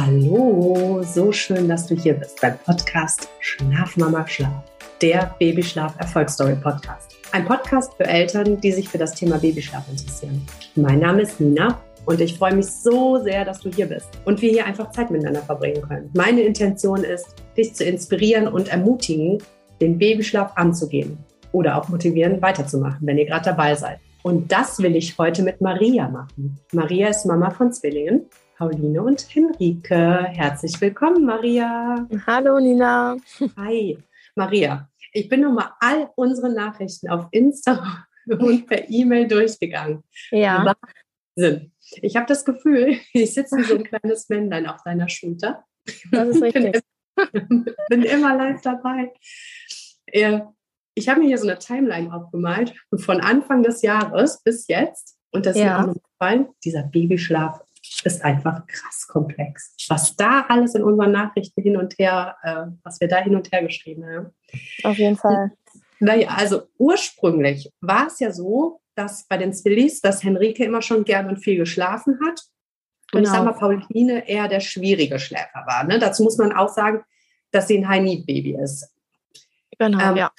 Hallo, so schön, dass du hier bist beim Podcast Schlaf Mama Schlaf, der Babyschlaf Erfolgsstory Podcast. Ein Podcast für Eltern, die sich für das Thema Babyschlaf interessieren. Mein Name ist Nina und ich freue mich so sehr, dass du hier bist und wir hier einfach Zeit miteinander verbringen können. Meine Intention ist, dich zu inspirieren und ermutigen, den Babyschlaf anzugehen oder auch motivieren, weiterzumachen, wenn ihr gerade dabei seid. Und das will ich heute mit Maria machen. Maria ist Mama von Zwillingen, Pauline und Henrike. Herzlich willkommen, Maria. Hallo, Nina. Hi, Maria. Ich bin nochmal all unsere Nachrichten auf Insta und per E-Mail durchgegangen. Ja. Wahnsinn. Ich habe das Gefühl, ich sitze wie so ein kleines Männlein auf deiner Schulter. Das ist richtig. bin, bin immer live dabei. Ich habe mir hier so eine Timeline aufgemalt von Anfang des Jahres bis jetzt. Und das Ja. ist mir auch gefallen. Dieser Babyschlaf ist einfach krass komplex. Was da alles in unseren Nachrichten hin und her, äh, was wir da hin und her geschrieben haben. Auf jeden Fall. Naja, also ursprünglich war es ja so, dass bei den Zwillis, dass Henrike immer schon gern und viel geschlafen hat. Und ich Genau. sag mal, Pauline eher der schwierige Schläfer war. Ne? Dazu muss man auch sagen, dass sie ein High-Need-Baby ist. Genau, Ähm, ja.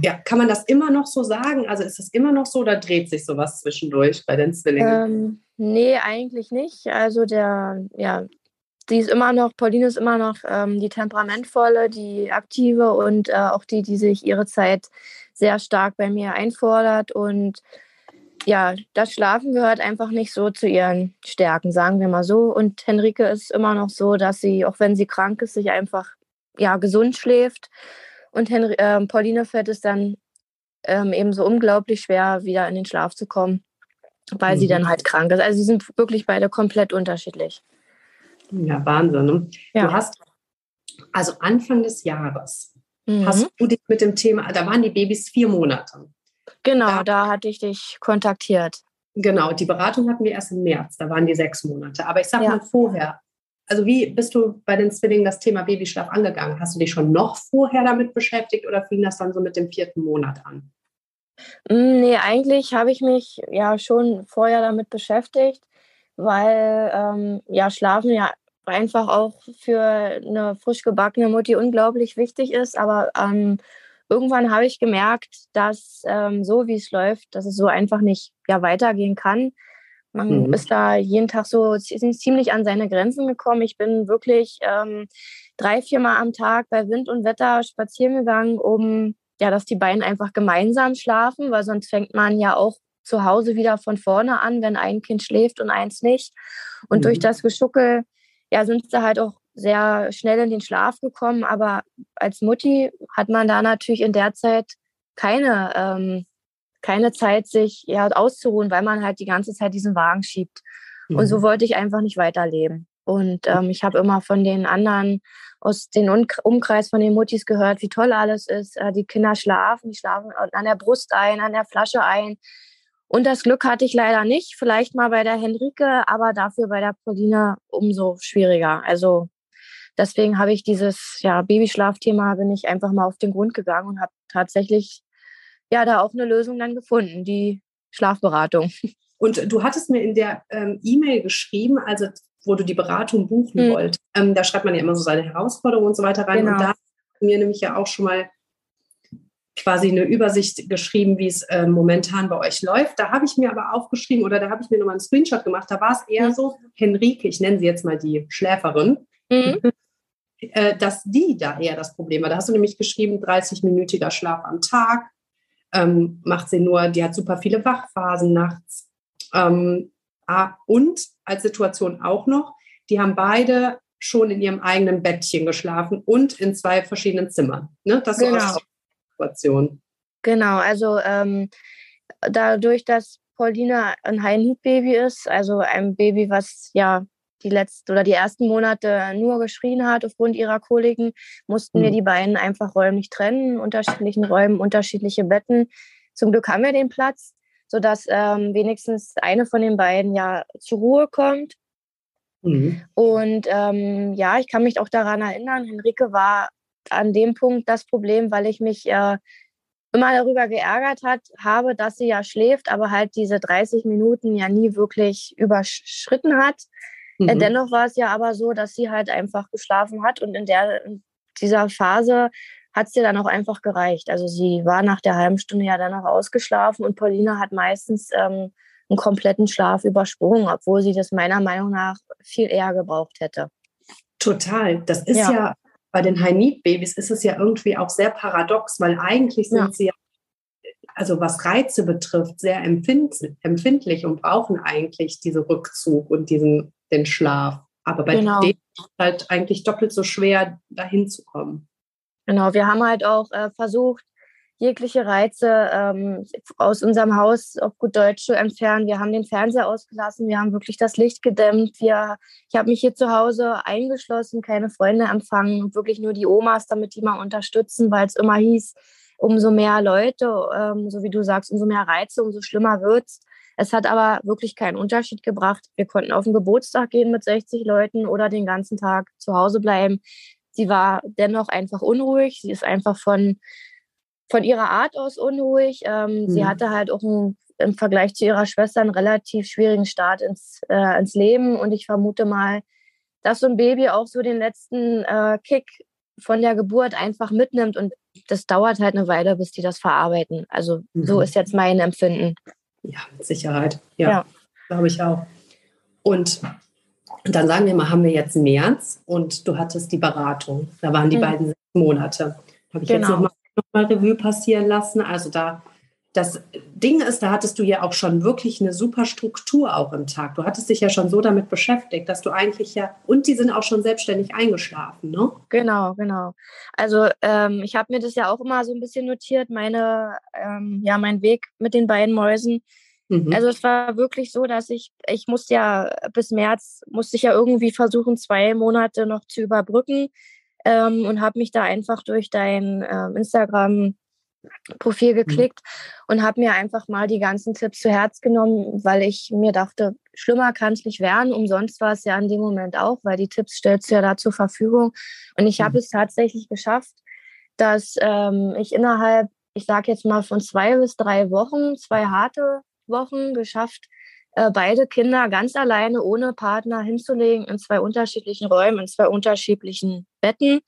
Ja, kann man das immer noch so sagen? Also ist es immer noch so oder dreht sich sowas zwischendurch bei den Zwillingen? Ähm, nee, eigentlich nicht. Also der, ja, die ist immer noch, Pauline ist immer noch ähm, die temperamentvolle, die aktive und äh, auch die, die sich ihre Zeit sehr stark bei mir einfordert. Und ja, das Schlafen gehört einfach nicht so zu ihren Stärken, sagen wir mal so. Und Henrike ist immer noch so, dass sie, auch wenn sie krank ist, sich einfach ja, gesund schläft. Und Henri ähm, Pauline fällt es dann ähm, eben so unglaublich schwer, wieder in den Schlaf zu kommen, weil sie Mhm. dann halt krank ist. Also sie sind wirklich beide komplett unterschiedlich. Ja, Wahnsinn. Ne? Ja. Du hast, also Anfang des Jahres, Mhm. hast du dich mit dem Thema, da waren die Babys vier Monate. Genau, Ja. da hatte ich dich kontaktiert. Genau, die Beratung hatten wir erst im März, da waren die sechs Monate. Aber ich sag Ja. mal vorher, also wie bist du bei den Zwillingen das Thema Babyschlaf angegangen? Hast du dich schon noch vorher damit beschäftigt oder fing das dann so mit dem vierten Monat an? Mm, Nee, eigentlich habe ich mich ja schon vorher damit beschäftigt, weil ähm, ja Schlafen ja einfach auch für eine frisch gebackene Mutti unglaublich wichtig ist. Aber ähm, irgendwann habe ich gemerkt, dass ähm, so wie es läuft, dass es so einfach nicht ja, weitergehen kann. Man Mhm. ist da jeden Tag so zi- ziemlich an seine Grenzen gekommen. Ich bin wirklich ähm, drei, viermal am Tag bei Wind und Wetter spazieren gegangen, um ja, dass die beiden einfach gemeinsam schlafen, weil sonst fängt man ja auch zu Hause wieder von vorne an, wenn ein Kind schläft und eins nicht. Und Mhm. durch das Geschuckel, ja, sind sie halt auch sehr schnell in den Schlaf gekommen. Aber als Mutti hat man da natürlich in der Zeit keine, ähm, keine Zeit, sich ja, auszuruhen, weil man halt die ganze Zeit diesen Wagen schiebt. Und so Mhm. wollte ich einfach nicht weiterleben. Und ähm, ich habe immer von den anderen aus dem Umkreis von den Muttis gehört, wie toll alles ist. Äh, die Kinder schlafen, die schlafen an der Brust ein, an der Flasche ein. Und das Glück hatte ich leider nicht. Vielleicht mal bei der Henrike, aber dafür bei der Pauline umso schwieriger. Also deswegen habe ich dieses ja, Babyschlafthema, bin ich einfach mal auf den Grund gegangen und habe tatsächlich ja da auch eine Lösung dann gefunden, die Schlafberatung. Und du hattest mir in der ähm, E-Mail geschrieben, also wo du die Beratung buchen Mhm. wolltest. Ähm, da schreibt man ja immer so seine Herausforderungen und so weiter rein. Genau. Und da hat mir nämlich ja auch schon mal quasi eine Übersicht geschrieben, wie es äh, momentan bei euch läuft. Da habe ich mir aber aufgeschrieben oder da habe ich mir nochmal einen Screenshot gemacht. Da war es eher Mhm. so, Henrike, ich nenne sie jetzt mal die Schläferin, Mhm. äh, dass die da eher das Problem war. Da hast du nämlich geschrieben, 30-minütiger Schlaf am Tag, ähm, macht sie nur, die hat super viele Wachphasen nachts. Ähm, ah, und als Situation auch noch, die haben beide schon in ihrem eigenen Bettchen geschlafen und in zwei verschiedenen Zimmern. Ne? Das Genau. so als Situation. Genau, also ähm, dadurch, dass Pauline ein High-Need-Baby ist, also ein Baby, was ja die letzten oder die ersten Monate nur geschrien hat aufgrund ihrer Koliken, mussten wir Mhm. die beiden einfach räumlich trennen, in unterschiedlichen Räumen, unterschiedliche Betten. Zum Glück haben wir den Platz, sodass ähm, wenigstens eine von den beiden ja zur Ruhe kommt. Mhm. Und ähm, ja, ich kann mich auch daran erinnern, Henrike war an dem Punkt das Problem, weil ich mich äh, immer darüber geärgert hat, habe, dass sie ja schläft, aber halt diese 30 Minuten ja nie wirklich überschritten hat. Mhm. Dennoch war es ja aber so, dass sie halt einfach geschlafen hat und in der in dieser Phase hat es ihr dann auch einfach gereicht. Also sie war nach der halben Stunde ja dann auch ausgeschlafen und Pauline hat meistens ähm, einen kompletten Schlaf übersprungen, obwohl sie das meiner Meinung nach viel eher gebraucht hätte. Total. Das ist ja, ja bei den High-Need-Babys ist es ja irgendwie auch sehr paradox, weil eigentlich sind ja. sie ja, also was Reize betrifft, sehr empfindlich und brauchen eigentlich diesen Rückzug und diesen den Schlaf. Aber bei genau. denen ist es halt eigentlich doppelt so schwer, dahin zu kommen. Genau, wir haben halt auch äh, versucht, jegliche Reize ähm, aus unserem Haus auf gut Deutsch zu entfernen. Wir haben den Fernseher ausgelassen, wir haben wirklich das Licht gedämmt. Wir, ich habe mich hier zu Hause eingeschlossen, keine Freunde empfangen, wirklich nur die Omas, damit die mal unterstützen, weil es immer hieß, umso mehr Leute, ähm, so wie du sagst, umso mehr Reize, umso schlimmer wird es. Es hat aber wirklich keinen Unterschied gebracht. Wir konnten auf den Geburtstag gehen mit 60 Leuten oder den ganzen Tag zu Hause bleiben. Sie war dennoch einfach unruhig. Sie ist einfach von, von ihrer Art aus unruhig. Ähm, mhm. Sie hatte halt auch ein, im Vergleich zu ihrer Schwester einen relativ schwierigen Start ins, äh, ins Leben. Und ich vermute mal, dass so ein Baby auch so den letzten äh, Kick von der Geburt einfach mitnimmt. Und das dauert halt eine Weile, bis die das verarbeiten. Also mhm. so ist jetzt mein Empfinden. Ja, mit Sicherheit. Ja, ja. glaube ich auch. Und und dann sagen wir mal, haben wir jetzt März und du hattest die Beratung. Da waren die mhm. beiden sechs Monate. Habe ich genau. jetzt nochmal noch mal Revue passieren lassen. Also da, das Ding ist, da hattest du ja auch schon wirklich eine super Struktur auch im Tag. Du hattest dich ja schon so damit beschäftigt, dass du eigentlich ja, und die sind auch schon selbstständig eingeschlafen, ne? Genau, genau. Also ähm, ich habe mir das ja auch immer so ein bisschen notiert, meine, ähm, ja, mein Weg mit den beiden Mäusen. Mhm. Also es war wirklich so, dass ich, ich musste ja bis März, musste ich ja irgendwie versuchen, zwei Monate noch zu überbrücken ähm, und habe mich da einfach durch dein äh, Instagram Profil mhm. geklickt mhm. und habe mir einfach mal die ganzen Tipps zu Herz genommen, weil ich mir dachte, schlimmer kann es nicht werden. Umsonst war es ja in dem Moment auch, weil die Tipps stellst du ja da zur Verfügung. Und ich mhm. habe es tatsächlich geschafft, dass ähm, ich innerhalb, ich sage jetzt mal von zwei bis drei Wochen, zwei harte Wochen geschafft, äh, beide Kinder ganz alleine ohne Partner hinzulegen in zwei unterschiedlichen Räumen, in zwei unterschiedlichen Betten.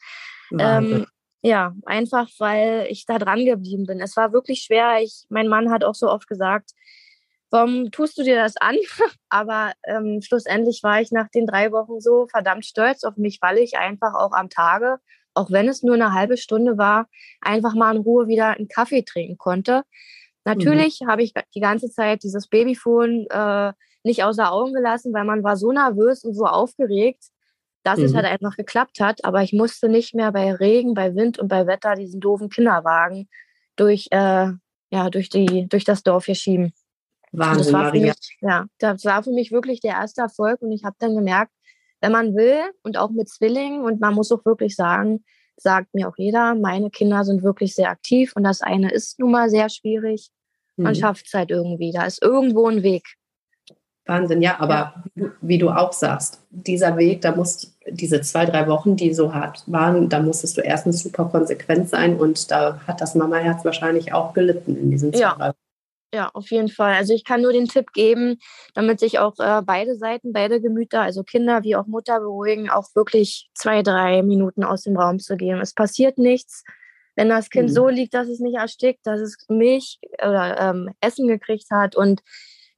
Ähm, ja, einfach weil ich da dran geblieben bin. Es war wirklich schwer. Ich, mein Mann hat auch so oft gesagt, warum tust du dir das an? Aber ähm, schlussendlich war ich nach den drei Wochen so verdammt stolz auf mich, weil ich einfach auch am Tage, auch wenn es nur eine halbe Stunde war, einfach mal in Ruhe wieder einen Kaffee trinken konnte. Mhm. Natürlich mhm. habe ich die ganze Zeit dieses Babyphone äh, nicht außer Augen gelassen, weil man war so nervös und so aufgeregt, dass mhm. es halt einfach geklappt hat. Aber ich musste nicht mehr bei Regen, bei Wind und bei Wetter diesen doofen Kinderwagen durch, äh, ja, durch, die, durch das Dorf hier schieben. Wahnsinn, das war mich, ja, das war für mich wirklich der erste Erfolg und ich habe dann gemerkt, wenn man will und auch mit Zwillingen und man muss auch wirklich sagen, sagt mir auch jeder, meine Kinder sind wirklich sehr aktiv und das eine ist nun mal sehr schwierig. Man mhm. schafft es halt irgendwie. Da ist irgendwo ein Weg. Wahnsinn, ja, aber ja. wie du auch sagst, dieser Weg, da musst diese zwei, drei Wochen, die so hart waren, da musstest du erstens super konsequent sein und da hat das Mama-Herz wahrscheinlich auch gelitten in diesen zwei, ja. drei Wochen. Ja, auf jeden Fall. Also ich kann nur den Tipp geben, damit sich auch äh, beide Seiten, beide Gemüter, also Kinder wie auch Mutter beruhigen, auch wirklich zwei, drei Minuten aus dem Raum zu gehen. Es passiert nichts. Wenn das Kind mhm. so liegt, dass es nicht erstickt, dass es Milch oder ähm, Essen gekriegt hat und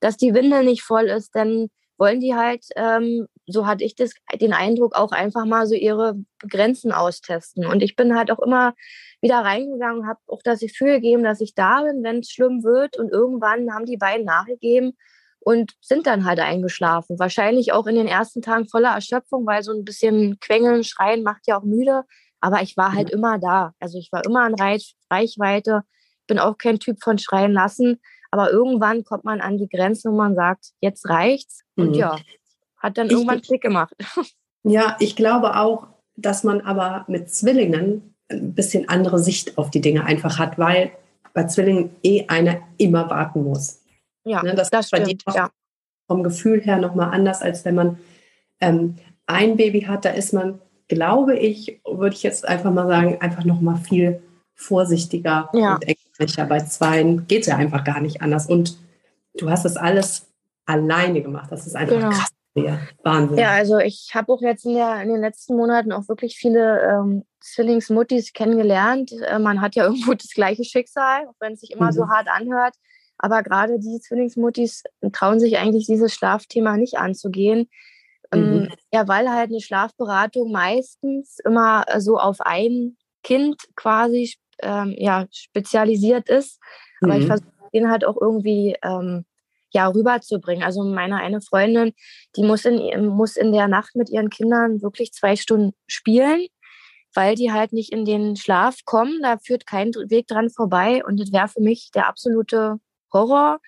dass die Windel nicht voll ist, dann wollen die halt, ähm, so hatte ich das, den Eindruck, auch einfach mal so ihre Grenzen austesten. Und ich bin halt auch immer wieder reingegangen, habe auch das Gefühl gegeben, dass ich da bin, wenn es schlimm wird. Und irgendwann haben die beiden nachgegeben und sind dann halt eingeschlafen. Wahrscheinlich auch in den ersten Tagen voller Erschöpfung, weil so ein bisschen Quengeln, Schreien macht ja auch müde. Aber ich war halt immer da. Also ich war immer in Reich Reichweite. Bin auch kein Typ von Schreien lassen. Aber irgendwann kommt man an die Grenze, wo man sagt, jetzt reicht's. Und mhm. ja, hat dann irgendwann Klick gemacht. Ja, ich glaube auch, dass man aber mit Zwillingen ein bisschen andere Sicht auf die Dinge einfach hat, weil bei Zwillingen eh einer immer warten muss. Ja, ne, das, das stimmt, ja. vom Gefühl her nochmal anders, als wenn man ähm, ein Baby hat, da ist man, glaube ich, würde ich jetzt einfach mal sagen, einfach nochmal viel vorsichtiger ja. und ängstlicher. Bei zweien geht es ja einfach gar nicht anders. Und du hast das alles alleine gemacht. Das ist einfach genau. krass. Ja, Wahnsinn. Ja, also ich habe auch jetzt in, der, in, den letzten Monaten auch wirklich viele ähm, Zwillingsmuttis kennengelernt. Äh, man hat ja irgendwo das gleiche Schicksal, auch wenn es sich immer mhm. so hart anhört. Aber gerade die Zwillingsmuttis trauen sich eigentlich dieses Schlafthema nicht anzugehen. Ähm, mhm. Ja, weil halt eine Schlafberatung meistens immer so auf ein Kind quasi ähm, ja, spezialisiert ist. Aber mhm. ich versuche den halt auch irgendwie ähm, ja, rüberzubringen. Also meine eine Freundin, die muss in, muss in der Nacht mit ihren Kindern wirklich zwei Stunden spielen, weil die halt nicht in den Schlaf kommen. Da führt kein Weg dran vorbei. Und das wäre für mich der absolute Horror,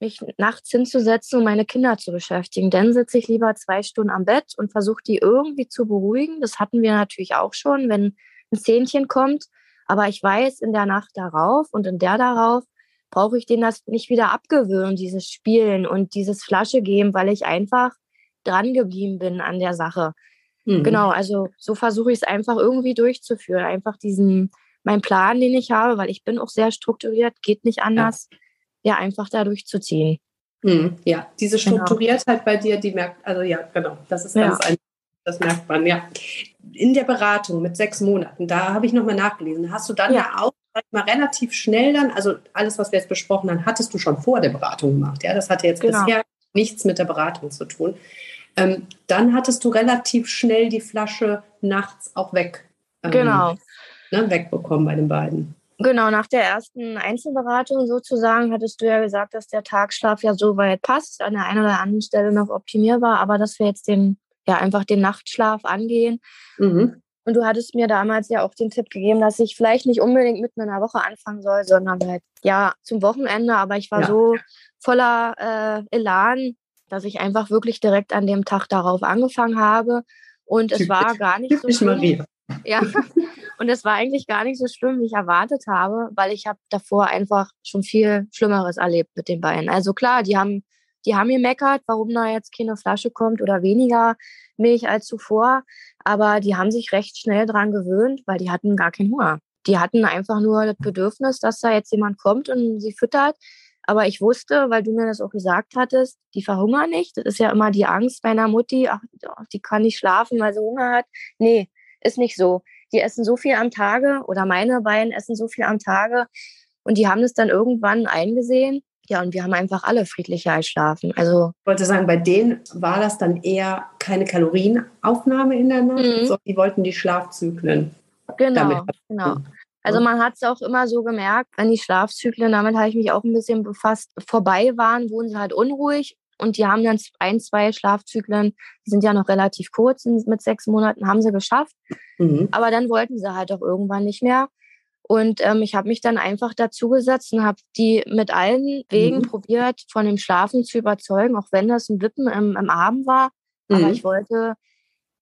mich nachts hinzusetzen und meine Kinder zu beschäftigen. Dann sitze ich lieber zwei Stunden am Bett und versuche die irgendwie zu beruhigen. Das hatten wir natürlich auch schon, wenn ein Zähnchen kommt. Aber ich weiß, in der Nacht darauf und in der darauf brauche ich denen das nicht wieder abgewöhnen, dieses Spielen und dieses Flasche geben, weil ich einfach dran geblieben bin an der Sache. Mhm. Genau, also so versuche ich es einfach irgendwie durchzuführen. Einfach diesen, mein Plan, den ich habe, weil ich bin auch sehr strukturiert, geht nicht anders, ja, ja einfach da durchzuziehen. Mhm. Ja, diese genau. Strukturiertheit genau. bei dir, die merkt, also ja, genau, das ist ganz ja. ein, das merkt man, ja. In der Beratung mit sechs Monaten, da habe ich nochmal nachgelesen, hast du dann ja, ja auch mal relativ schnell dann, also alles, was wir jetzt besprochen haben, hattest du schon vor der Beratung gemacht. Ja, das hatte jetzt genau. bisher nichts mit der Beratung zu tun. Ähm, dann hattest du relativ schnell die Flasche nachts auch weg. Ähm, genau. Ne, wegbekommen bei den beiden. Genau, nach der ersten Einzelberatung sozusagen hattest du ja gesagt, dass der Tagschlaf ja so weit passt, an der einen oder anderen Stelle noch optimierbar, aber dass wir jetzt den, ja, einfach den Nachtschlaf angehen. Mhm. Und du hattest mir damals ja auch den Tipp gegeben, dass ich vielleicht nicht unbedingt mitten in der Woche anfangen soll, sondern halt ja zum Wochenende. Aber ich war ja. so voller äh, Elan, dass ich einfach wirklich direkt an dem Tag darauf angefangen habe. Und es war gar nicht so schlimm. Maria. Ja, und es war eigentlich gar nicht so schlimm, wie ich erwartet habe, weil ich habe davor einfach schon viel Schlimmeres erlebt mit den Beinen. Also klar, die haben, die haben gemeckert, warum da jetzt keine Flasche kommt oder weniger Milch als zuvor. Aber die haben sich recht schnell dran gewöhnt, weil die hatten gar keinen Hunger. Die hatten einfach nur das Bedürfnis, dass da jetzt jemand kommt und sie füttert. Aber ich wusste, weil du mir das auch gesagt hattest, die verhungern nicht. Das ist ja immer die Angst bei einer Mutti, ach, die kann nicht schlafen, weil sie Hunger hat. Nee, ist nicht so. Die essen so viel am Tage oder meine beiden essen so viel am Tage und die haben es dann irgendwann eingesehen ja, und wir haben einfach alle friedlicher schlafen. Also ich wollte sagen, bei denen war das dann eher keine Kalorienaufnahme in der Nacht, mhm. sondern die wollten die Schlafzyklen. Genau, genau. Also man hat es auch immer so gemerkt, wenn die Schlafzyklen, damit habe ich mich auch ein bisschen befasst, vorbei waren, wurden sie halt unruhig und die haben dann ein, zwei Schlafzyklen, die sind ja noch relativ kurz, mit sechs Monaten haben sie geschafft. Mhm. Aber dann wollten sie halt auch irgendwann nicht mehr. Und ähm, ich habe mich dann einfach dazugesetzt und habe die mit allen Wegen mhm. probiert, von dem Schlafen zu überzeugen, auch wenn das ein Wippen im, im Arm war. Mhm. Aber ich wollte,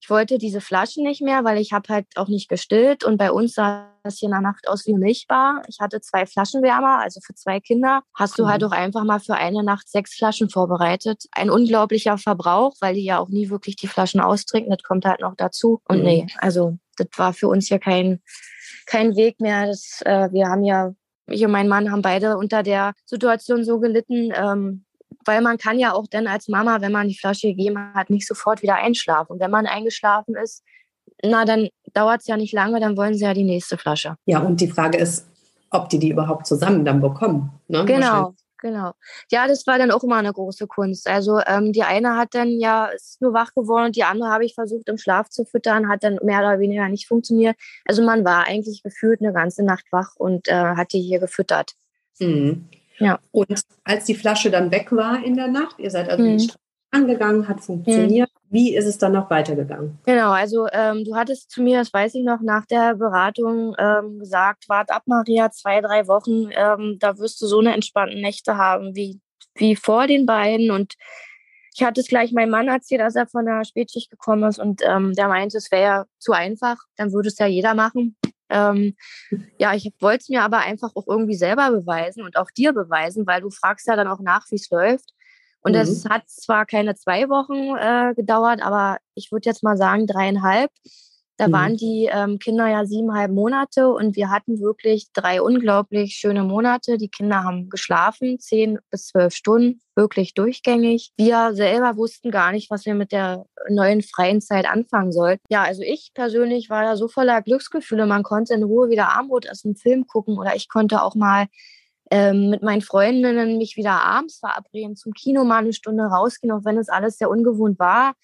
ich wollte diese Flaschen nicht mehr, weil ich habe halt auch nicht gestillt. Und bei uns sah das hier in der Nacht aus wie Milchbar. Ich hatte zwei Flaschenwärmer, also für zwei Kinder. Hast du halt mhm. auch einfach mal für eine Nacht sechs Flaschen vorbereitet. Ein unglaublicher Verbrauch, weil die ja auch nie wirklich die Flaschen austrinken. Das kommt halt noch dazu. Und mhm. nee, also das war für uns ja kein kein Weg mehr. Das, äh, wir haben ja, ich und mein Mann haben beide unter der Situation so gelitten, ähm, weil man kann ja auch dann als Mama, wenn man die Flasche gegeben hat, nicht sofort wieder einschlafen. Und wenn man eingeschlafen ist, na, dann dauert es ja nicht lange, dann wollen sie ja die nächste Flasche. Ja, und die Frage ist, ob die die überhaupt zusammen dann bekommen. Ne? Genau, Genau. Ja, das war dann auch immer eine große Kunst. Also ähm, die eine hat dann ja ist nur wach geworden und die andere habe ich versucht im Schlaf zu füttern, hat dann mehr oder weniger nicht funktioniert. Also man war eigentlich gefühlt eine ganze Nacht wach und äh, hat die hier gefüttert. Mhm. Ja. Und als die Flasche dann weg war in der Nacht, ihr seid also mhm angegangen, hat funktioniert. Wie ist es dann noch weitergegangen? Genau, also ähm, du hattest zu mir, das weiß ich noch, nach der Beratung ähm, gesagt, wart ab, Maria, zwei, drei Wochen, ähm, da wirst du so eine entspannten Nächte haben wie, wie vor den beiden. Und ich hatte es gleich meinem Mann erzählt, als er von der Spätschicht gekommen ist und ähm, der meinte, es wäre ja zu einfach, dann würde es ja jeder machen. Ähm, ja, ich wollte es mir aber einfach auch irgendwie selber beweisen und auch dir beweisen, weil du fragst ja dann auch nach, wie es läuft. Und es mhm. hat zwar keine zwei Wochen äh, gedauert, aber ich würde jetzt mal sagen dreieinhalb. Da mhm. waren die ähm, Kinder ja siebeneinhalb Monate und wir hatten wirklich drei unglaublich schöne Monate. Die Kinder haben geschlafen, zehn bis zwölf Stunden, wirklich durchgängig. Wir selber wussten gar nicht, was wir mit der neuen freien Zeit anfangen sollten. Ja, also ich persönlich war da so voller Glücksgefühle. Man konnte in Ruhe wieder Armut essen, Film gucken oder ich konnte auch mal ähm, mit meinen Freundinnen mich wieder abends verabreden, zum Kino mal eine Stunde rausgehen, auch wenn es alles sehr ungewohnt war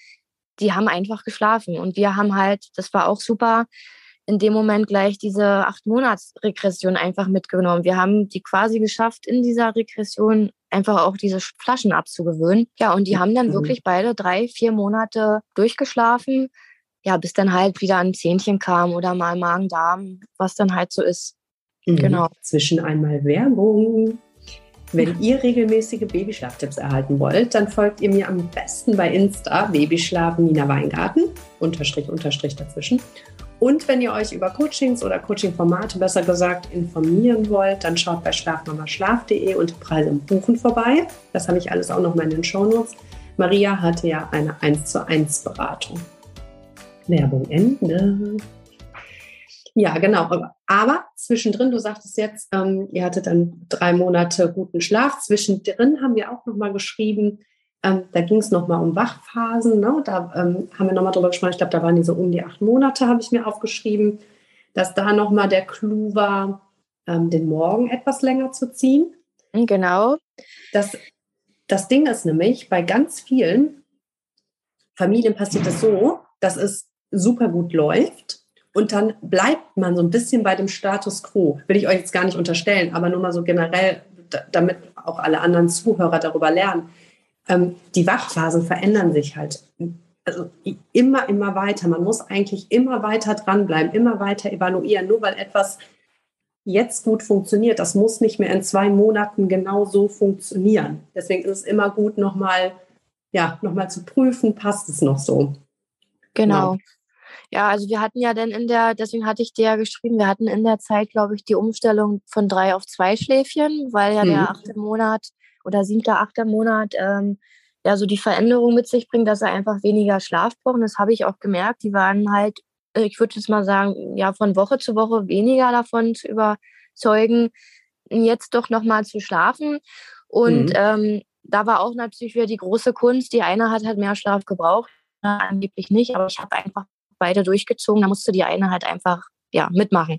die haben einfach geschlafen. Und wir haben halt, das war auch super, in dem Moment gleich diese acht Monats Regression einfach mitgenommen. Wir haben die quasi geschafft, in dieser Regression einfach auch diese Flaschen abzugewöhnen. Ja, und die haben dann mhm. wirklich beide drei, vier Monate durchgeschlafen. Ja, bis dann halt wieder ein Zähnchen kam oder mal Magen-Darm, was dann halt so ist. Mhm. Genau. Zwischen einmal Werbung wenn ihr regelmäßige Babyschlaftipps erhalten wollt, dann folgt ihr mir am besten bei Insta Babyschlaf Nina Weingarten, Unterstrich, Unterstrich dazwischen. Und wenn ihr euch über Coachings oder Coachingformate besser gesagt informieren wollt, dann schaut bei schlafmamaschlaf.de und Preise im Buchen vorbei. Das habe ich alles auch noch mal in den Shownotes. Maria hatte ja eine 1 zu 1 Beratung. Werbung Ende. Ja, genau. Aber zwischendrin, du sagtest jetzt, ähm, ihr hattet dann drei Monate guten Schlaf. Zwischendrin haben wir auch nochmal geschrieben, ähm, da ging es nochmal um Wachphasen. Ne? Da ähm, haben wir nochmal drüber gesprochen. Ich glaube, da waren die so um die acht Monate, habe ich mir aufgeschrieben, dass da nochmal der Clou war, ähm, den Morgen etwas länger zu ziehen. Genau. Das, das Ding ist nämlich, bei ganz vielen Familien passiert es so, dass es super gut läuft und dann bleibt man so ein bisschen bei dem Status quo. Will ich euch jetzt gar nicht unterstellen, aber nur mal so generell, damit auch alle anderen Zuhörer darüber lernen. Ähm, die Wachphasen verändern sich halt also immer, immer weiter. Man muss eigentlich immer weiter dranbleiben, immer weiter evaluieren. Nur weil etwas jetzt gut funktioniert, das muss nicht mehr in zwei Monaten genau so funktionieren. Deswegen ist es immer gut, nochmal ja, noch zu prüfen, passt es noch so. Genau. genau. Ja, also wir hatten ja dann in der, deswegen hatte ich dir ja geschrieben, wir hatten in der Zeit, glaube ich, die Umstellung von drei auf zwei Schläfchen, weil ja mhm. der achte Monat oder siebte, achte Monat ähm, ja so die Veränderung mit sich bringt, dass er einfach weniger Schlaf braucht. Und das habe ich auch gemerkt. Die waren halt, äh, ich würde jetzt mal sagen, ja, von Woche zu Woche weniger davon zu überzeugen, jetzt doch nochmal zu schlafen. Und mhm. ähm, da war auch natürlich wieder die große Kunst. Die eine hat halt mehr Schlaf gebraucht, angeblich nicht, aber ich habe einfach beide durchgezogen. Da musste die eine halt einfach ja, mitmachen.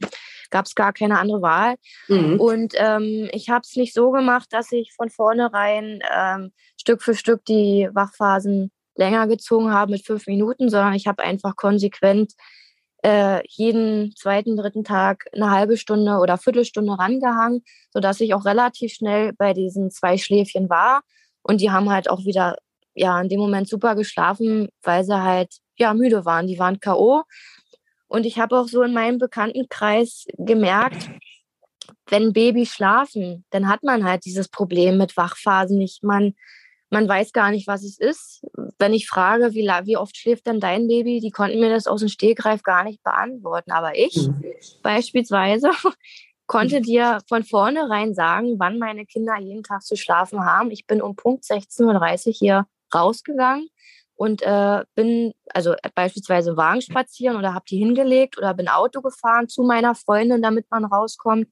Gab es gar keine andere Wahl. Mhm. Und ähm, ich habe es nicht so gemacht, dass ich von vornherein ähm, Stück für Stück die Wachphasen länger gezogen habe mit fünf Minuten, sondern ich habe einfach konsequent äh, jeden zweiten, dritten Tag eine halbe Stunde oder Viertelstunde rangehangen, sodass ich auch relativ schnell bei diesen zwei Schläfchen war. Und die haben halt auch wieder ja in dem Moment super geschlafen, weil sie halt ja müde waren. Die waren K.O. Und ich habe auch so in meinem Bekanntenkreis gemerkt, wenn Babys schlafen, dann hat man halt dieses Problem mit Wachphasen nicht. Man, man weiß gar nicht, was es ist. Wenn ich frage, wie, wie oft schläft denn dein Baby, die konnten mir das aus dem Stegreif gar nicht beantworten. Aber ich mhm. beispielsweise konnte dir von vornherein sagen, wann meine Kinder jeden Tag zu schlafen haben. Ich bin um Punkt 16.30 Uhr hier rausgegangen und äh, bin also beispielsweise Wagen spazieren oder habe die hingelegt oder bin Auto gefahren zu meiner Freundin, damit man rauskommt,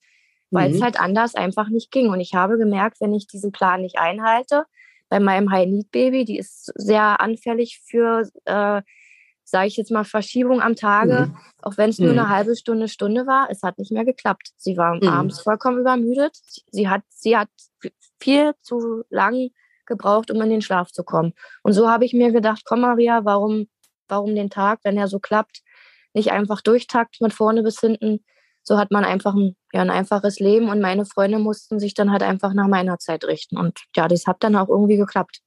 weil mhm. es halt anders einfach nicht ging. Und ich habe gemerkt, wenn ich diesen Plan nicht einhalte, bei meinem High-Need-Baby, die ist sehr anfällig für, äh, sage ich jetzt mal, Verschiebung am Tage, mhm. auch wenn es nur mhm. eine halbe Stunde, Stunde war, es hat nicht mehr geklappt. Sie war mhm. abends vollkommen übermüdet. Sie hat, sie hat viel zu lang gebraucht, um in den Schlaf zu kommen. Und so habe ich mir gedacht, komm Maria, warum, warum den Tag, wenn er so klappt, nicht einfach durchtakt von vorne bis hinten. So hat man einfach ein, ja, ein einfaches Leben und meine Freunde mussten sich dann halt einfach nach meiner Zeit richten. Und ja, das hat dann auch irgendwie geklappt.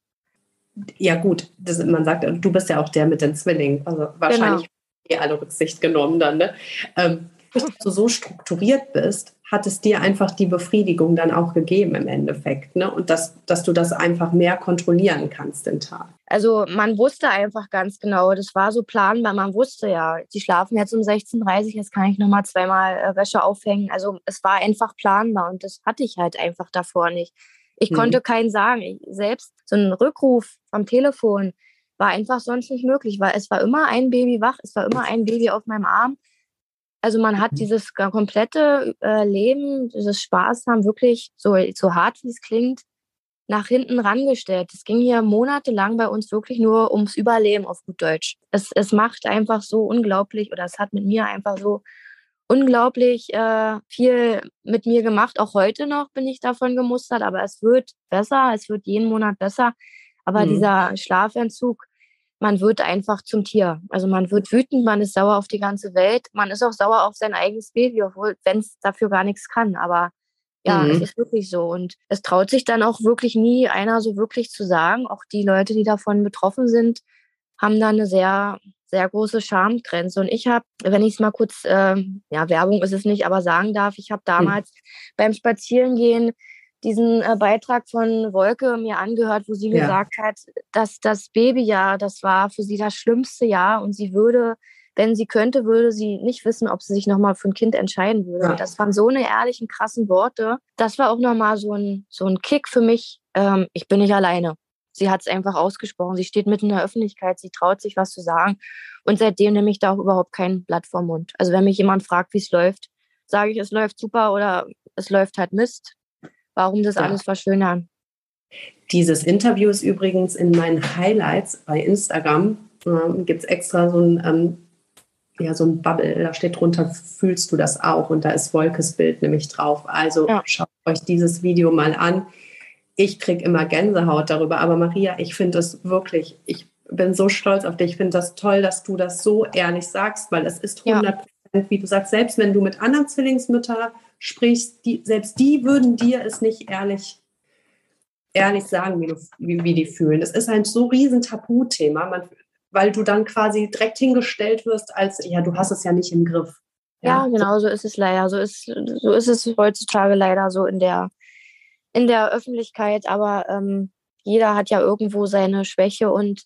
Ja, gut, das, man sagt, du bist ja auch der mit den Zwillingen. Also wahrscheinlich genau. eh alle Rücksicht genommen dann. Ne? Ähm, dass du so strukturiert bist, hat es dir einfach die Befriedigung dann auch gegeben im Endeffekt. Ne? Und dass, dass du das einfach mehr kontrollieren kannst den Tag. Also man wusste einfach ganz genau, das war so planbar. Man wusste ja, die schlafen jetzt um 16.30 Uhr, jetzt kann ich nochmal zweimal äh, Wäsche aufhängen. Also es war einfach planbar und das hatte ich halt einfach davor nicht. Ich mhm. konnte keinen sagen. Ich, selbst so einen Rückruf am Telefon, war einfach sonst nicht möglich, weil es war immer ein Baby wach, es war immer ein Baby auf meinem Arm. Also man hat mhm. dieses komplette äh, Leben, dieses Spaß haben wirklich, so, so hart wie es klingt, nach hinten rangestellt. Es ging hier monatelang bei uns wirklich nur ums Überleben auf gut Deutsch. Es, es macht einfach so unglaublich oder es hat mit mir einfach so unglaublich äh, viel mit mir gemacht. Auch heute noch bin ich davon gemustert, aber es wird besser, es wird jeden Monat besser. Aber mhm. dieser Schlafentzug, man wird einfach zum Tier. Also man wird wütend, man ist sauer auf die ganze Welt, man ist auch sauer auf sein eigenes Baby, obwohl wenn es dafür gar nichts kann. Aber ja, mhm. es ist wirklich so. Und es traut sich dann auch wirklich nie einer so wirklich zu sagen. Auch die Leute, die davon betroffen sind, haben da eine sehr, sehr große Schamgrenze. Und ich habe, wenn ich es mal kurz, äh, ja, Werbung ist es nicht, aber sagen darf, ich habe hm. damals mhm. beim Spazierengehen diesen äh, Beitrag von Wolke mir angehört, wo sie ja. gesagt hat, dass das Babyjahr, das war für sie das schlimmste Jahr und sie würde wenn sie könnte, würde sie nicht wissen, ob sie sich nochmal für ein Kind entscheiden würde. Ja. Das waren so eine ehrlichen, krassen Worte. Das war auch nochmal so ein, so ein Kick für mich. Ähm, ich bin nicht alleine. Sie hat es einfach ausgesprochen. Sie steht mitten in der Öffentlichkeit. Sie traut sich was zu sagen. Und seitdem nehme ich da auch überhaupt kein Blatt vor Mund. Also wenn mich jemand fragt, wie es läuft, sage ich, es läuft super oder es läuft halt Mist. Warum das ja. alles verschönern? Dieses Interview ist übrigens in meinen Highlights bei Instagram. Ähm, Gibt es extra so ein ähm, ja, so ein Bubble, da steht drunter, fühlst du das auch? Und da ist Wolkes Bild nämlich drauf. Also ja. schaut euch dieses Video mal an. Ich kriege immer Gänsehaut darüber, aber Maria, ich finde es wirklich, ich bin so stolz auf dich. Ich finde das toll, dass du das so ehrlich sagst, weil es ist 100 Prozent, ja. Wie du sagst, selbst wenn du mit anderen Zwillingsmüttern sprichst, die, selbst die würden dir es nicht ehrlich ehrlich sagen, wie, du, wie, wie die fühlen. Es ist ein so riesen Tabuthema. Man, weil du dann quasi direkt hingestellt wirst als, ja, du hast es ja nicht im Griff. Ja, ja genau, so ist es leider. So ist, so ist es heutzutage leider so in der, in der Öffentlichkeit. Aber ähm, jeder hat ja irgendwo seine Schwäche und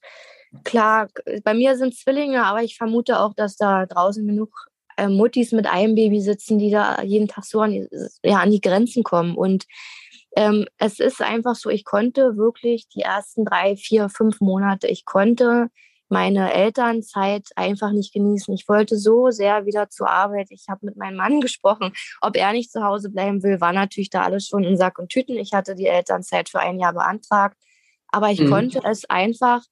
klar, bei mir sind Zwillinge, aber ich vermute auch, dass da draußen genug äh, Muttis mit einem Baby sitzen, die da jeden Tag so an die, ja, an die Grenzen kommen. Und ähm, es ist einfach so, ich konnte wirklich die ersten drei, vier, fünf Monate, ich konnte meine Elternzeit einfach nicht genießen. Ich wollte so sehr wieder zur Arbeit. Ich habe mit meinem Mann gesprochen, ob er nicht zu Hause bleiben will, war natürlich da alles schon in Sack und Tüten. Ich hatte die Elternzeit für ein Jahr beantragt, aber ich mhm. konnte es einfach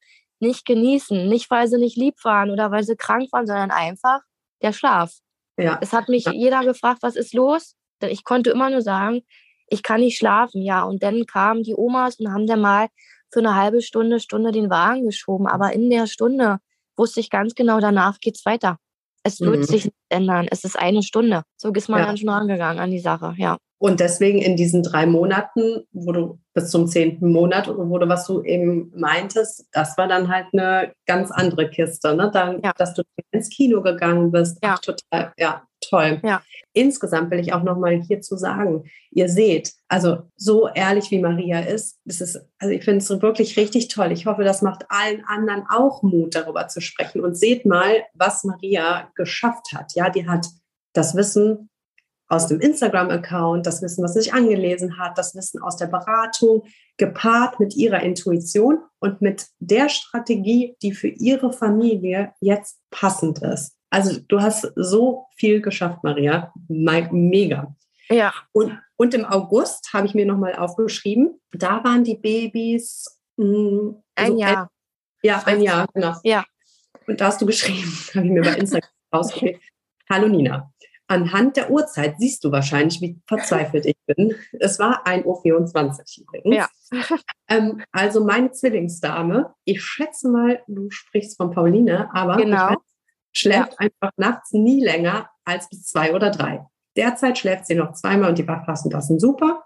nicht genießen. Nicht, weil sie nicht lieb waren oder weil sie krank waren, sondern einfach der Schlaf. Ja. Es hat mich ja. jeder gefragt, was ist los? Ich konnte immer nur sagen, ich kann nicht schlafen, ja. Und dann kamen die Omas und haben dann mal für eine halbe Stunde, Stunde den Wagen geschoben. Aber in der Stunde wusste ich ganz genau, danach geht es weiter. Es wird mhm. sich nicht ändern. Es ist eine Stunde. So ist man ja. dann schon rangegangen an die Sache, ja. Und deswegen in diesen drei Monaten, wo du bis zum zehnten Monat, wo du, was du eben meintest, das war dann halt eine ganz andere Kiste, ne? Dann, ja. dass du ins Kino gegangen bist. Ja. Ach, total, ja, toll. Ja. Insgesamt will ich auch nochmal hierzu sagen, ihr seht, also so ehrlich wie Maria ist, das ist, also ich finde es wirklich richtig toll. Ich hoffe, das macht allen anderen auch Mut, darüber zu sprechen. Und seht mal, was Maria geschafft hat. Ja, die hat das Wissen aus dem Instagram-Account, das Wissen, was sie sich angelesen hat, das Wissen aus der Beratung, gepaart mit ihrer Intuition und mit der Strategie, die für ihre Familie jetzt passend ist. Also du hast so viel geschafft, Maria. Mega. Ja. Und, und im August habe ich mir nochmal aufgeschrieben, da waren die Babys mh, hm, ein so Jahr. ja, ein Jahr, genau. Ja. Und da hast du geschrieben, habe ich mir bei Instagram rausgekriegt. Hallo Nina. Anhand der Uhrzeit siehst du wahrscheinlich, wie verzweifelt ich bin. Es war 1.24 Uhr übrigens. Ja. Ähm, also meine Zwillingsdame, ich schätze mal, du sprichst von Pauline, aber genau schläft ja. einfach nachts nie länger als bis zwei oder drei. Derzeit schläft sie noch zweimal und die Wachphasen passen super.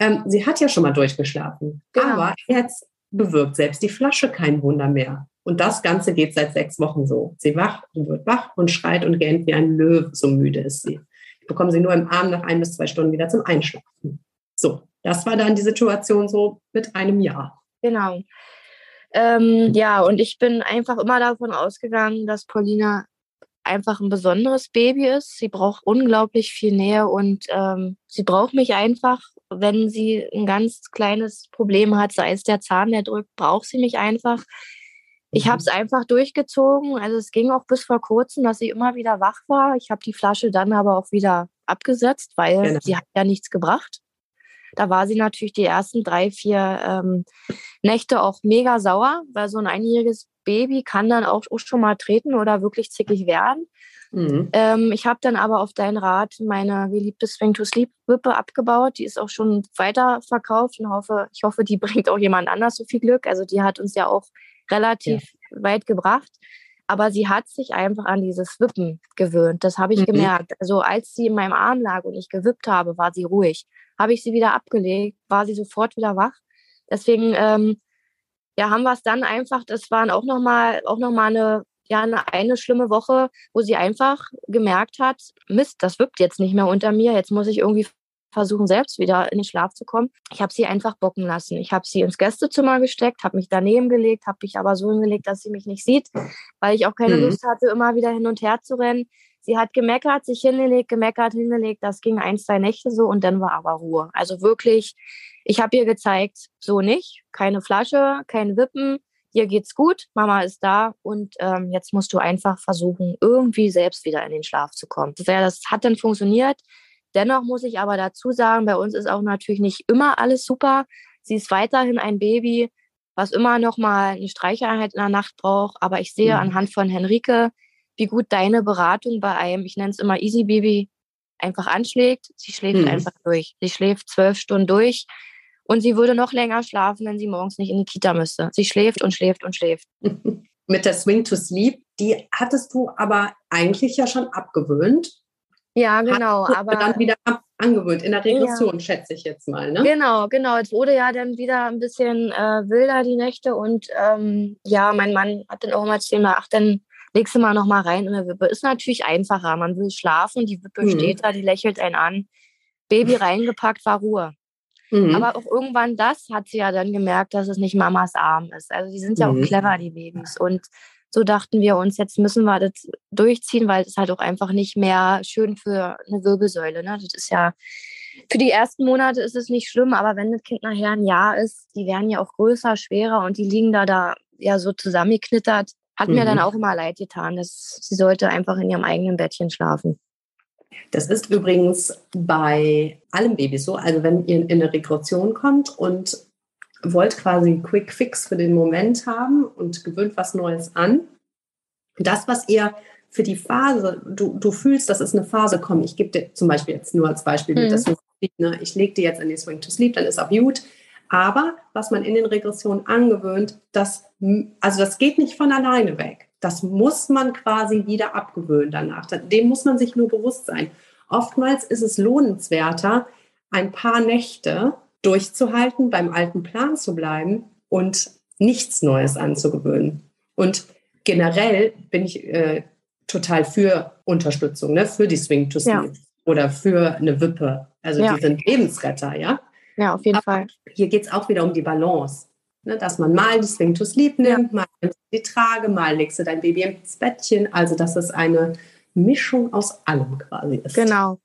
Ähm, sie hat ja schon mal durchgeschlafen. Genau. Aber jetzt bewirkt selbst die Flasche kein Wunder mehr. Und das Ganze geht seit sechs Wochen so. Sie wacht und wird wach und schreit und gähnt wie ein Löwe, so müde ist sie. Ich bekomme sie nur im Arm nach ein bis zwei Stunden wieder zum Einschlafen. So, das war dann die Situation so mit einem Jahr. Genau. Ähm, ja, und ich bin einfach immer davon ausgegangen, dass Paulina einfach ein besonderes Baby ist. Sie braucht unglaublich viel Nähe und ähm, sie braucht mich einfach. Wenn sie ein ganz kleines Problem hat, sei es der Zahn, der drückt, braucht sie mich einfach. Ich habe es mhm. einfach durchgezogen. Also es ging auch bis vor kurzem, dass sie immer wieder wach war. Ich habe die Flasche dann aber auch wieder abgesetzt, weil genau. sie hat ja nichts gebracht. Da war sie natürlich die ersten drei, vier ähm, Nächte auch mega sauer, weil so ein einjähriges Baby kann dann auch, auch schon mal treten oder wirklich zickig werden. Mhm. Ähm, ich habe dann aber auf deinen Rat meine geliebte Swing to Sleep Wippe abgebaut. Die ist auch schon weiter verkauft und hoffe, ich hoffe, die bringt auch jemand anders so viel Glück. Also die hat uns ja auch relativ ja. weit gebracht. Aber sie hat sich einfach an dieses Wippen gewöhnt. Das habe ich mhm. gemerkt. Also als sie in meinem Arm lag und ich gewippt habe, war sie ruhig. Habe ich sie wieder abgelegt, war sie sofort wieder wach. Deswegen ähm, ja, haben wir es dann einfach, das waren auch nochmal auch noch mal eine, ja, eine, eine schlimme Woche, wo sie einfach gemerkt hat, Mist, das wippt jetzt nicht mehr unter mir, jetzt muss ich irgendwie versuchen, selbst wieder in den Schlaf zu kommen. Ich habe sie einfach bocken lassen. Ich habe sie ins Gästezimmer gesteckt, habe mich daneben gelegt, habe mich aber so hingelegt, dass sie mich nicht sieht, weil ich auch keine mhm. Lust hatte, immer wieder hin und her zu rennen. Sie hat gemeckert, sich hingelegt, gemeckert, hingelegt. Das ging ein, zwei Nächte so und dann war aber Ruhe. Also wirklich, ich habe ihr gezeigt, so nicht, keine Flasche, kein Wippen. Hier geht's gut, Mama ist da und ähm, jetzt musst du einfach versuchen, irgendwie selbst wieder in den Schlaf zu kommen. Das hat dann funktioniert. Dennoch muss ich aber dazu sagen, bei uns ist auch natürlich nicht immer alles super. Sie ist weiterhin ein Baby, was immer noch mal eine Streicheinheit in der Nacht braucht. Aber ich sehe mhm. anhand von Henrike, wie gut deine Beratung bei einem, ich nenne es immer Easy Baby, einfach anschlägt. Sie schläft mhm. einfach durch. Sie schläft zwölf Stunden durch. Und sie würde noch länger schlafen, wenn sie morgens nicht in die Kita müsste. Sie schläft und schläft und schläft. Mit der Swing to Sleep, die hattest du aber eigentlich ja schon abgewöhnt. Ja, genau. aber dann wieder angewöhnt, in der Regression, ja. schätze ich jetzt mal. Ne? Genau, genau. Es wurde ja dann wieder ein bisschen äh, wilder die Nächte und ähm, ja, mein Mann hat dann auch mal erzählt, ach, dann legst du mal noch mal rein in der Wippe. Ist natürlich einfacher. Man will schlafen, die Wippe mhm. steht da, die lächelt einen an. Baby reingepackt, war Ruhe. Mhm. Aber auch irgendwann das hat sie ja dann gemerkt, dass es nicht Mamas Arm ist. Also die sind ja mhm. auch clever, die Babys. Und so dachten wir uns, jetzt müssen wir das durchziehen, weil es halt auch einfach nicht mehr schön für eine Wirbelsäule. Ne? Das ist ja, für die ersten Monate ist es nicht schlimm, aber wenn das Kind nachher ein Jahr ist, die werden ja auch größer, schwerer und die liegen da da ja so zusammengeknittert. Hat mhm. mir dann mhm. auch immer leid getan, dass sie sollte einfach in ihrem eigenen Bettchen schlafen. Das ist übrigens bei allen Babys so. Also wenn ihr in eine Regression kommt und wollt quasi einen Quick Fix für den Moment haben und gewöhnt was Neues an. Das, was ihr für die Phase, du, du fühlst, dass es eine Phase kommt. Ich gebe dir zum Beispiel jetzt nur als Beispiel mhm. das ne? Ich lege dir jetzt in die Swing to Sleep, dann ist auch gut. Aber was man in den Regressionen angewöhnt, das, also das geht nicht von alleine weg. Das muss man quasi wieder abgewöhnen danach. Dem muss man sich nur bewusst sein. Oftmals ist es lohnenswerter, ein paar Nächte durchzuhalten, beim alten Plan zu bleiben und nichts Neues anzugewöhnen. Und generell bin ich äh, total für Unterstützung, ne? für die Swing to Sleep ja. oder für eine Wippe. Also ja. die sind Lebensretter, ja. Ja, auf jeden Aber Fall. Hier geht es auch wieder um die Balance. Ne? Dass man mal die Swing to Sleep nimmt, ja. mal die Trage, mal legst du dein Baby ins Bettchen. Also dass es eine Mischung aus allem quasi ist. Genau.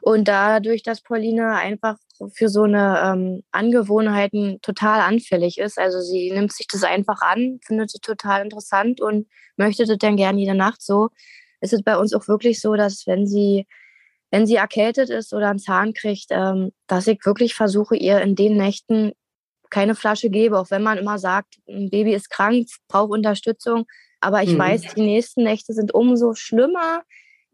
Und dadurch, dass Pauline einfach für so eine ähm, Angewohnheiten total anfällig ist, also sie nimmt sich das einfach an, findet es total interessant und möchte das dann gerne jede Nacht so, ist es bei uns auch wirklich so, dass wenn sie wenn sie erkältet ist oder einen Zahn kriegt, ähm, dass ich wirklich versuche, ihr in den Nächten keine Flasche gebe, auch wenn man immer sagt, ein Baby ist krank, braucht Unterstützung. Aber ich mhm. weiß, die nächsten Nächte sind umso schlimmer,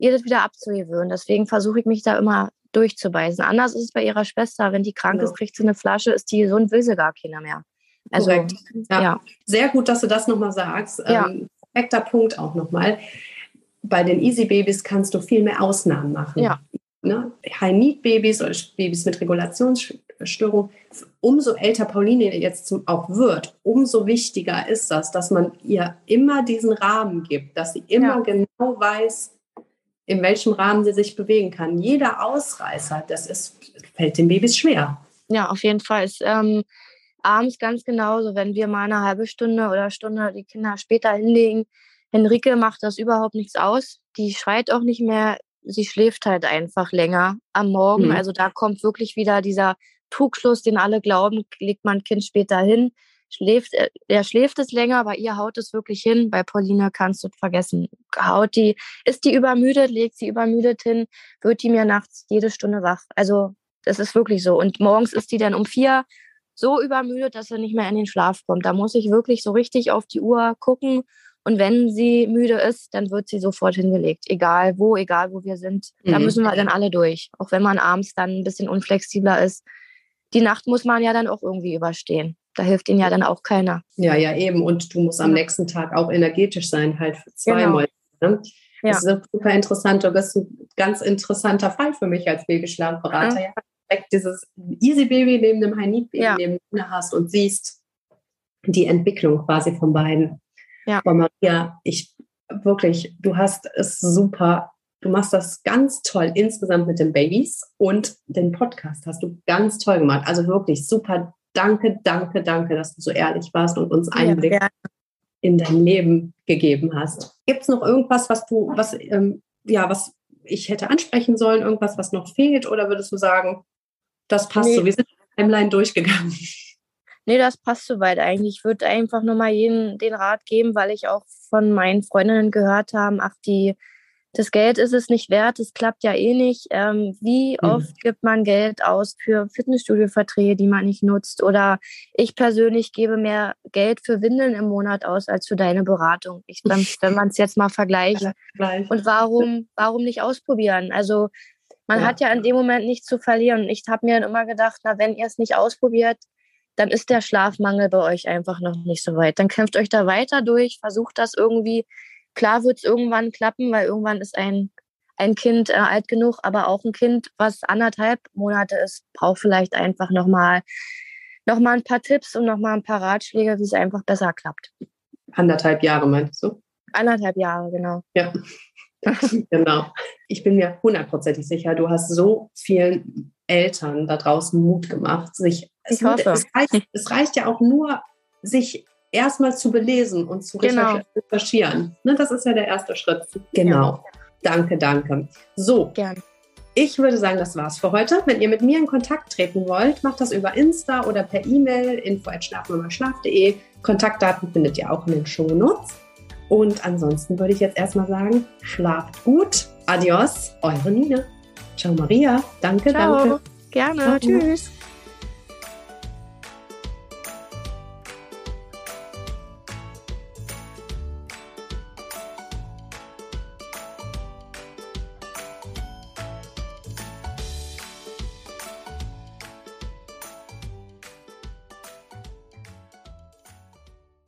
ihr das wieder abzugewöhnen. Deswegen versuche ich mich da immer durchzubeißen. Anders ist es bei ihrer Schwester. Wenn die krank ja. ist, kriegt sie eine Flasche, ist die gesund, will sie gar keiner mehr. Also, ja. ja. Sehr gut, dass du das nochmal sagst. Ja. Ähm, perfekter Punkt auch nochmal. Bei den Easy Babys kannst du viel mehr Ausnahmen machen. Ja. Ne? High-Need-Babys oder Babys mit Regulationsstörung, umso älter Pauline jetzt auch wird, umso wichtiger ist das, dass man ihr immer diesen Rahmen gibt, dass sie immer ja. genau weiß, in welchem Rahmen sie sich bewegen kann. Jeder Ausreißer, das ist, fällt den Babys schwer. Ja, auf jeden Fall. Ist, ähm, abends ganz genauso, wenn wir mal eine halbe Stunde oder Stunde die Kinder später hinlegen. Henrike macht das überhaupt nichts aus. Die schreit auch nicht mehr. Sie schläft halt einfach länger am Morgen. Mhm. Also da kommt wirklich wieder dieser Trugschluss, den alle glauben, legt man Kind später hin, schläft, äh, er schläft es länger, aber ihr haut es wirklich hin. Bei Pauline kannst du vergessen. Haut die, ist die übermüdet, legt sie übermüdet hin, wird die mir nachts jede Stunde wach. Also das ist wirklich so. Und morgens ist die dann um vier so übermüdet, dass er nicht mehr in den Schlaf kommt. Da muss ich wirklich so richtig auf die Uhr gucken. Und wenn sie müde ist, dann wird sie sofort hingelegt. Egal wo, egal wo wir sind. Da mhm. müssen wir dann alle durch. Auch wenn man abends dann ein bisschen unflexibler ist. Die Nacht muss man ja dann auch irgendwie überstehen. Da hilft ihnen ja dann auch keiner. Ja, ja, eben. Und du musst am nächsten Tag auch energetisch sein, halt für zwei genau. Ne? Ja. Das ist super interessant. Du bist ein ganz interessanter Fall für mich als Babyschlafberater. Ja. ja. Dieses Easy Baby neben dem High Need Baby ja. neben hast und siehst die Entwicklung quasi von beiden. Ja. Aber Maria, ich wirklich, du hast es super. Du machst das ganz toll insgesamt mit den Babys und den Podcast hast du ganz toll gemacht. Also wirklich super. Danke, danke, danke, dass du so ehrlich warst und uns Einblick ja, in dein Leben gegeben hast. Gibt es noch irgendwas, was du, was, ähm, ja, was ich hätte ansprechen sollen, irgendwas, was noch fehlt? Oder würdest du sagen, das passt nee. so, wir sind Timeline durchgegangen? Nee, das passt soweit eigentlich. Ich würde einfach nur mal jedem den Rat geben, weil ich auch von meinen Freundinnen gehört habe, ach, die das Geld ist es nicht wert, es klappt ja eh nicht. Ähm, wie mhm. oft gibt man Geld aus für Fitnessstudio-Verträge, die man nicht nutzt? Oder ich persönlich gebe mehr Geld für Windeln im Monat aus als für deine Beratung. Ich, wenn, wenn man es jetzt mal vergleicht. Und warum, warum nicht ausprobieren? Also man ja. hat ja in dem Moment nichts zu verlieren. Ich habe mir dann immer gedacht, na, wenn ihr es nicht ausprobiert, dann ist der Schlafmangel bei euch einfach noch nicht so weit. Dann kämpft euch da weiter durch, versucht das irgendwie Klar wird es irgendwann klappen, weil irgendwann ist ein, ein Kind äh, alt genug, aber auch ein Kind, was anderthalb Monate ist, braucht vielleicht einfach nochmal noch mal ein paar Tipps und nochmal ein paar Ratschläge, wie es einfach besser klappt. Anderthalb Jahre meinst du? Anderthalb Jahre, genau. Ja, genau. Ich bin mir hundertprozentig sicher, du hast so vielen Eltern da draußen Mut gemacht, sich. Es, ich hoffe. Es reicht, es reicht ja auch nur, sich erstmal zu belesen und zu genau. recherchieren. Ne, das ist ja der erste Schritt. Genau. Ja. Danke, danke. So. Gerne. Ich würde sagen, das war's für heute. Wenn ihr mit mir in Kontakt treten wollt, macht das über Insta oder per E-Mail info@schlafmamaschlaf.de. Kontaktdaten findet ihr auch in den Shownotes. Und ansonsten würde ich jetzt erstmal sagen, schlaft gut. Adios, eure Nina. Ciao Maria. Danke, Ciao. danke. Gerne. Ciao. Tschüss.